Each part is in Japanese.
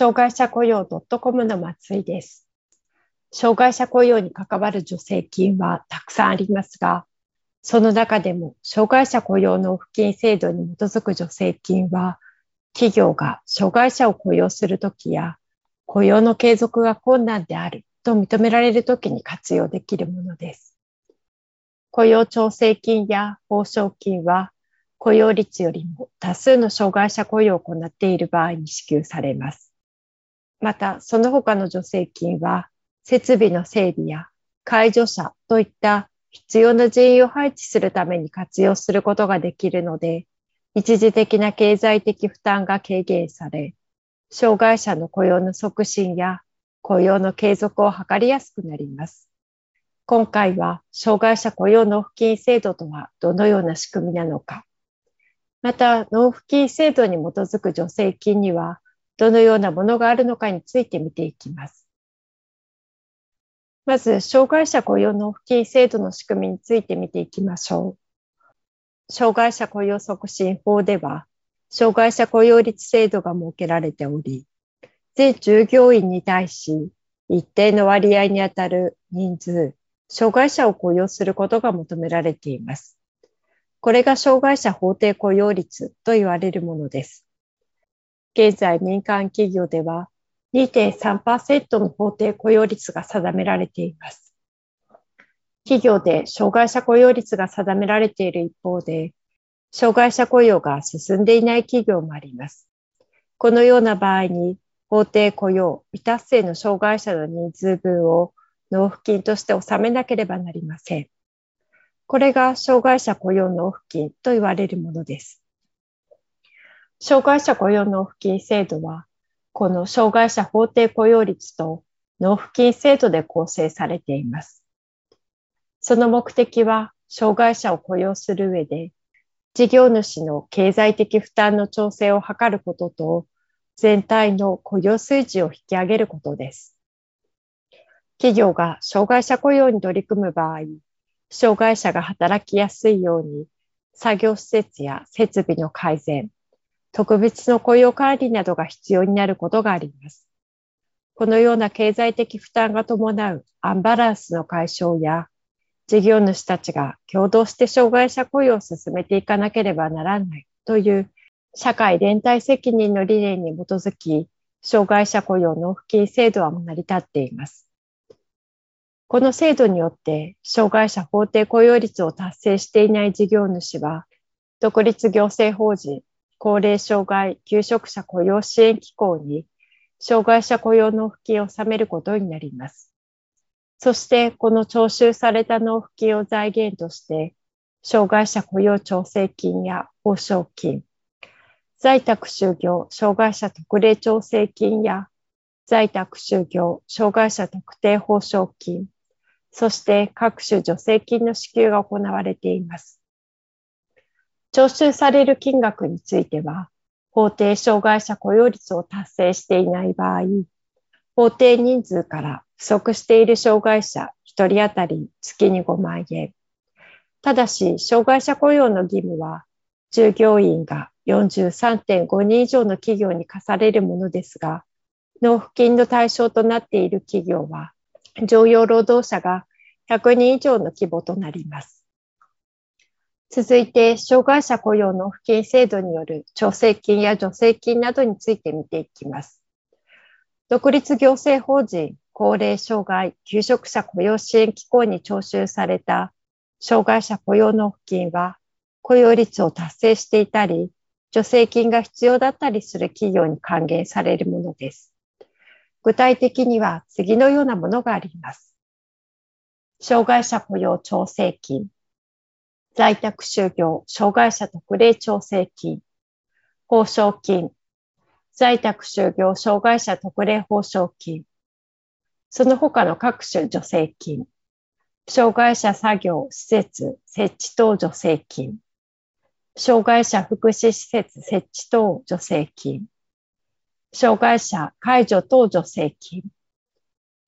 障害者雇用 .com の松井です。障害者雇用に関わる助成金はたくさんありますが、その中でも障害者雇用納付金制度に基づく助成金は、企業が障害者を雇用するときや、雇用の継続が困難であると認められるときに活用できるものです。雇用調整金や報奨金は、雇用率よりも多数の障害者雇用を行っている場合に支給されます。また、その他の助成金は、設備の整備や介助者といった必要な人員を配置するために活用することができるので、一時的な経済的負担が軽減され、障害者の雇用の促進や雇用の継続を図りやすくなります。今回は、障害者雇用納付金制度とはどのような仕組みなのか、また、納付金制度に基づく助成金には、どのようなものがあるのかについて見ていきます。まず、障害者雇用納付金制度の仕組みについて見ていきましょう。障害者雇用促進法では、障害者雇用率制度が設けられており、全従業員に対し、一定の割合にあたる人数、障害者を雇用することが求められています。これが障害者法定雇用率と言われるものです。現在民間企業では2.3%の法定雇用率が定められています。企業で障害者雇用率が定められている一方で、障害者雇用が進んでいない企業もあります。このような場合に、法定雇用未達成の障害者の人数分を納付金として納めなければなりません。これが障害者雇用納付金と言われるものです。障害者雇用納付金制度は、この障害者法定雇用率と納付金制度で構成されています。その目的は、障害者を雇用する上で、事業主の経済的負担の調整を図ることと、全体の雇用水準を引き上げることです。企業が障害者雇用に取り組む場合、障害者が働きやすいように、作業施設や設備の改善、特別の雇用管理などが必要になることがあります。このような経済的負担が伴うアンバランスの解消や、事業主たちが共同して障害者雇用を進めていかなければならないという社会連帯責任の理念に基づき、障害者雇用納付金制度は成り立っています。この制度によって、障害者法定雇用率を達成していない事業主は、独立行政法人高齢障害求職者雇用支援機構に障害者雇用納付金を納めることになります。そしてこの徴収された納付金を財源として障害者雇用調整金や報奨金、在宅就業障害者特例調整金や在宅就業障害者特定報奨金、そして各種助成金の支給が行われています。徴収される金額については、法定障害者雇用率を達成していない場合、法定人数から不足している障害者1人当たり月に5万円。ただし、障害者雇用の義務は、従業員が43.5人以上の企業に課されるものですが、納付金の対象となっている企業は、常用労働者が100人以上の規模となります。続いて、障害者雇用納付金制度による調整金や助成金などについて見ていきます。独立行政法人高齢障害求職者雇用支援機構に徴収された障害者雇用納付金は雇用率を達成していたり、助成金が必要だったりする企業に還元されるものです。具体的には次のようなものがあります。障害者雇用調整金、在宅就業障害者特例調整金、報奨金、在宅就業障害者特例報奨金、その他の各種助成金、障害者作業施設設置等助成金、障害者福祉施設設置等助成金、障害者介助等助成金、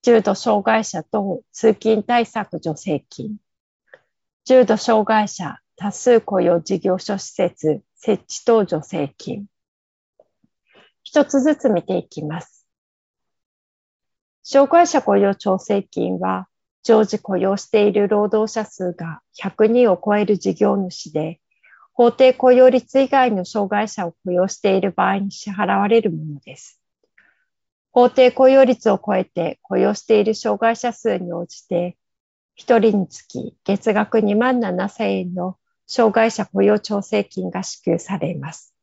重度障害者等通勤対策助成金、重度障害者多数雇用事業所施設設置等助成金。一つずつ見ていきます。障害者雇用調整金は、常時雇用している労働者数が100人を超える事業主で、法定雇用率以外の障害者を雇用している場合に支払われるものです。法定雇用率を超えて雇用している障害者数に応じて、1人につき月額2万7千円の障害者雇用調整金が支給されます。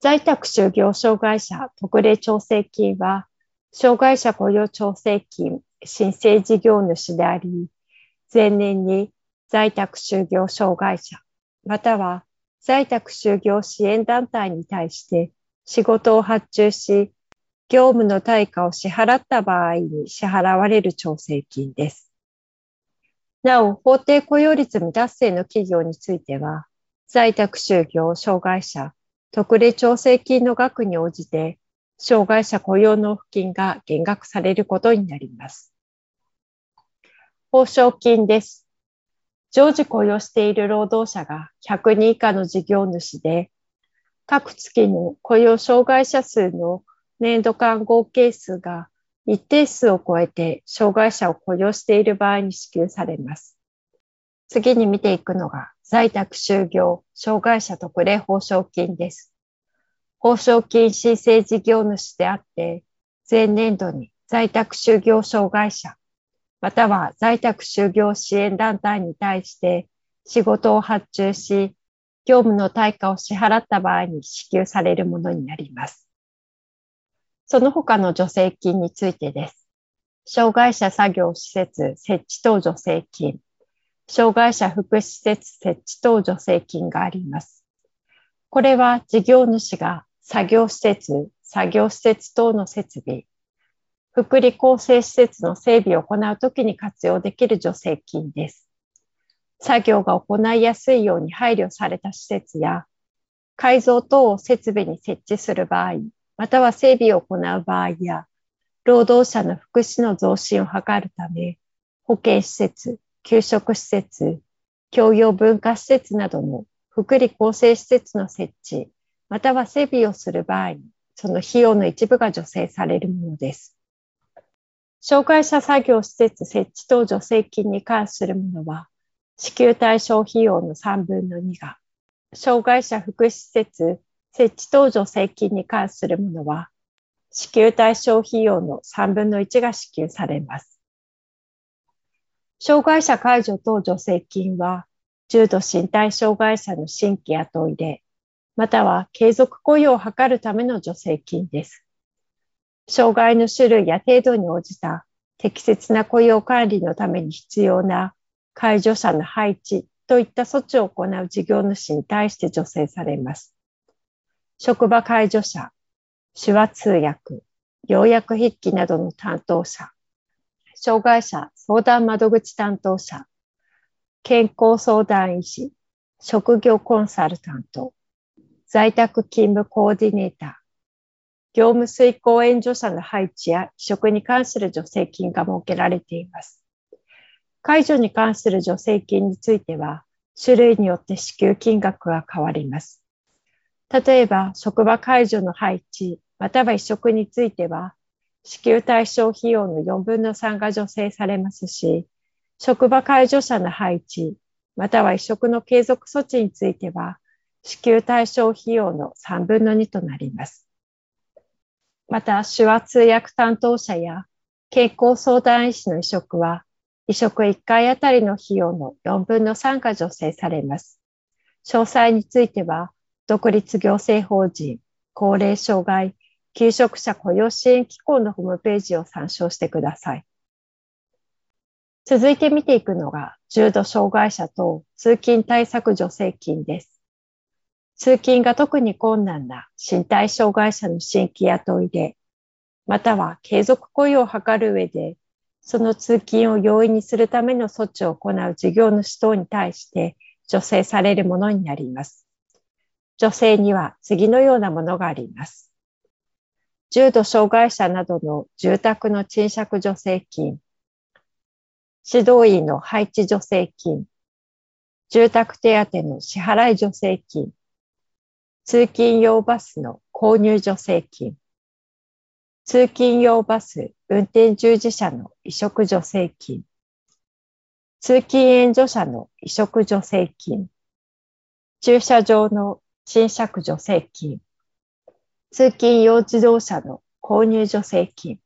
在宅就業障害者特例調整金は、障害者雇用調整金申請事業主であり、前年に在宅就業障害者、または在宅就業支援団体に対して仕事を発注し、業務の対価を支払った場合に支払われる調整金です。なお、法定雇用率未達成の企業については、在宅就業障害者特例調整金の額に応じて、障害者雇用納付金が減額されることになります。報奨金です。常時雇用している労働者が100人以下の事業主で、各月の雇用障害者数の年度間合計数が一定数を超えて障害者を雇用している場合に支給されます。次に見ていくのが在宅就業障害者特例報奨金です。報奨金申請事業主であって、前年度に在宅就業障害者または在宅就業支援団体に対して仕事を発注し、業務の対価を支払った場合に支給されるものになります。その他の助成金についてです。障害者作業施設設置等助成金、障害者福祉施設設置等助成金があります。これは事業主が作業施設、作業施設等の設備、福利厚生施設の整備を行うときに活用できる助成金です。作業が行いやすいように配慮された施設や、改造等を設備に設置する場合、または整備を行う場合や、労働者の福祉の増進を図るため、保健施設、給食施設、教養文化施設などの福利厚生施設の設置、または整備をする場合に、その費用の一部が助成されるものです。障害者作業施設設置等助成金に関するものは、支給対象費用の3分の2が、障害者福祉施設設置等助成金に関するものは、支給対象費用の3分の1が支給されます。障害者介助等助成金は、重度身体障害者の新規雇いで、または継続雇用を図るための助成金です。障害の種類や程度に応じた適切な雇用管理のために必要な介助者の配置といった措置を行う事業主に対して助成されます。職場介助者、手話通訳、要約筆記などの担当者、障害者相談窓口担当者、健康相談医師、職業コンサルタント、在宅勤務コーディネーター、業務遂行援助者の配置や移植に関する助成金が設けられています。解除に関する助成金については、種類によって支給金額が変わります。例えば、職場解除の配置、または移植については、支給対象費用の4分の3が助成されますし、職場介助者の配置、または移植の継続措置については、支給対象費用の3分の2となります。また、手話通訳担当者や健康相談医師の移植は、移植1回あたりの費用の4分の3が助成されます。詳細については、独立行政法人高齢障害求職者雇用支援機構のホームページを参照してください。続いて見ていくのが、重度障害者と通勤対策助成金です。通勤が特に困難な身体障害者の新規雇いで、または継続雇用を図る上で、その通勤を容易にするための措置を行う事業主等に対して助成されるものになります。助成には次のようなものがあります。重度障害者などの住宅の賃借助成金、指導員の配置助成金、住宅手当の支払い助成金、通勤用バスの購入助成金、通勤用バス運転従事者の移植助成金、通勤援助者の移植助成金、駐車場の賃借助成金、通勤用自動車の購入助成金。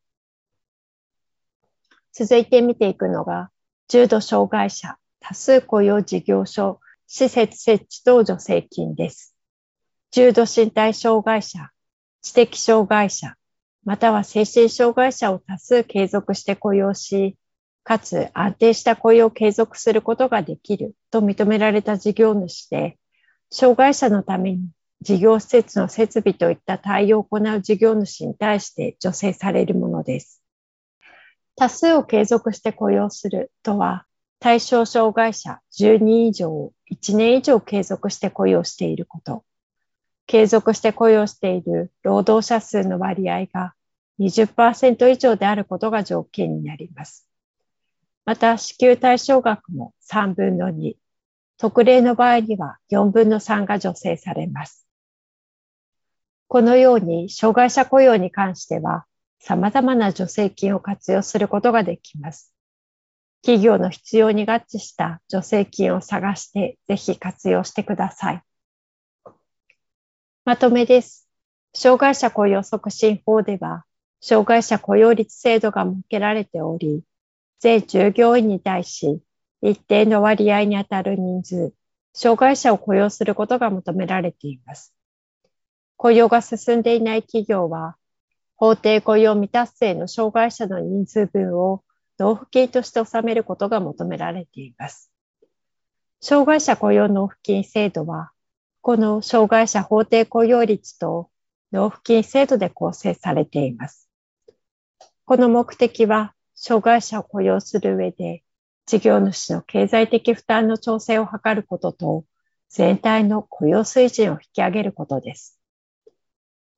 続いて見ていくのが、重度障害者多数雇用事業所施設設置等助成金です。重度身体障害者、知的障害者、または精神障害者を多数継続して雇用し、かつ安定した雇用を継続することができると認められた事業主で、障害者のために事業施設の設備といった対応を行う事業主に対して助成されるものです。多数を継続して雇用するとは、対象障害者10人以上を1年以上継続して雇用していること。継続して雇用している労働者数の割合が20%以上であることが条件になります。また、支給対象額も3分の2、特例の場合には4分の3が助成されます。このように、障害者雇用に関しては、様々な助成金を活用することができます。企業の必要に合致した助成金を探して、ぜひ活用してください。まとめです。障害者雇用促進法では、障害者雇用率制度が設けられており、全従業員に対し、一定の割合にあたる人数、障害者を雇用することが求められています。雇用が進んでいない企業は、法定雇用未達成の障害者の人数分を納付金として納めることが求められています。障害者雇用納付金制度は、この障害者法定雇用率と納付金制度で構成されています。この目的は、障害者を雇用する上で、事業主の経済的負担の調整を図ることと、全体の雇用水準を引き上げることです。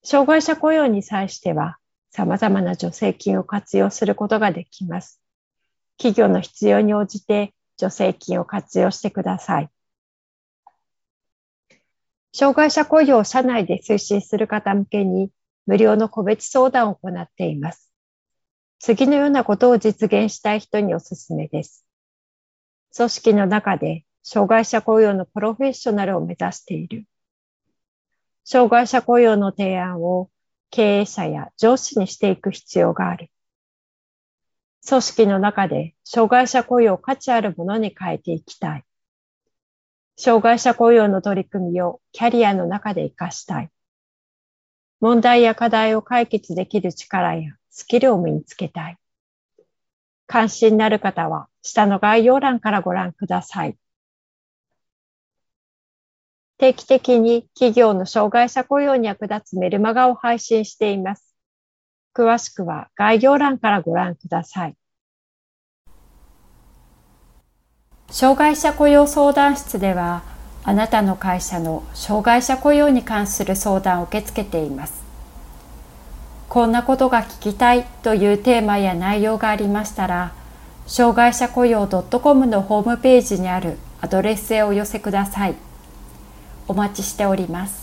障害者雇用に際しては、様々な助成金を活用することができます。企業の必要に応じて助成金を活用してください。障害者雇用を社内で推進する方向けに無料の個別相談を行っています。次のようなことを実現したい人におすすめです。組織の中で障害者雇用のプロフェッショナルを目指している。障害者雇用の提案を経営者や上司にしていく必要がある。組織の中で障害者雇用を価値あるものに変えていきたい。障害者雇用の取り組みをキャリアの中で活かしたい。問題や課題を解決できる力やスキルを身につけたい。関心のある方は下の概要欄からご覧ください。定期的に企業の障害者雇用に役立つメルマガを配信しています。詳しくは概要欄からご覧ください。障害者雇用相談室ではあなたの会社の障害者雇用に関する相談を受け付けていますこんなことが聞きたいというテーマや内容がありましたら障害者雇用 .com のホームページにあるアドレスへお寄せください。お待ちしております。